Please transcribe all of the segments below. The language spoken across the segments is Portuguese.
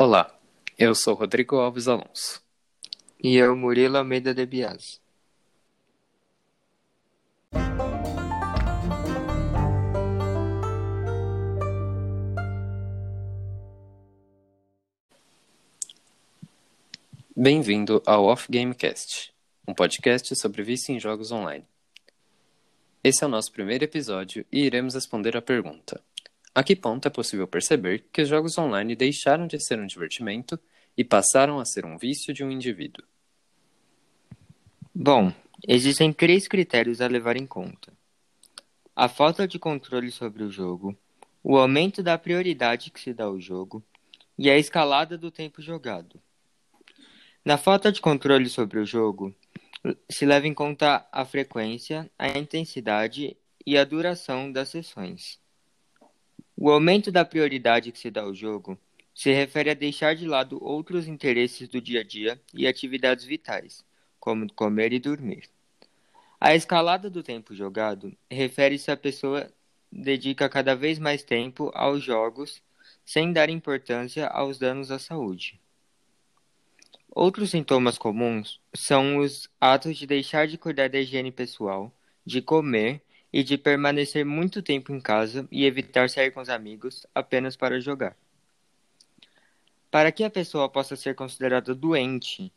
Olá, eu sou Rodrigo Alves Alonso. E eu, Murilo Almeida de Bias. Bem-vindo ao Off Gamecast, um podcast sobre vício em jogos online. Esse é o nosso primeiro episódio e iremos responder a pergunta: a que ponto é possível perceber que os jogos online deixaram de ser um divertimento e passaram a ser um vício de um indivíduo? Bom, existem três critérios a levar em conta: a falta de controle sobre o jogo, o aumento da prioridade que se dá ao jogo e a escalada do tempo jogado. Na falta de controle sobre o jogo, se leva em conta a frequência, a intensidade e a duração das sessões. O aumento da prioridade que se dá ao jogo se refere a deixar de lado outros interesses do dia a dia e atividades vitais, como comer e dormir. A escalada do tempo jogado refere-se a pessoa dedica cada vez mais tempo aos jogos sem dar importância aos danos à saúde. Outros sintomas comuns são os atos de deixar de cuidar da higiene pessoal, de comer e de permanecer muito tempo em casa e evitar sair com os amigos apenas para jogar. Para que a pessoa possa ser considerada doente,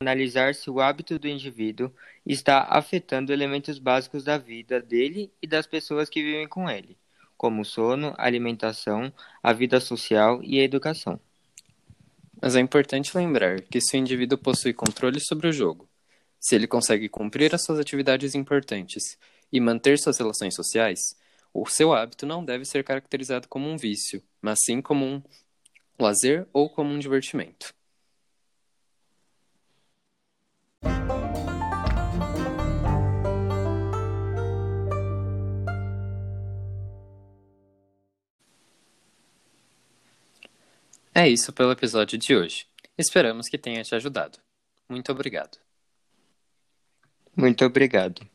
analisar se o hábito do indivíduo está afetando elementos básicos da vida dele e das pessoas que vivem com ele, como sono, alimentação, a vida social e a educação. Mas é importante lembrar que se o indivíduo possui controle sobre o jogo, se ele consegue cumprir as suas atividades importantes e manter suas relações sociais, o seu hábito não deve ser caracterizado como um vício, mas sim como um lazer ou como um divertimento. É isso pelo episódio de hoje. Esperamos que tenha te ajudado. Muito obrigado. Muito obrigado.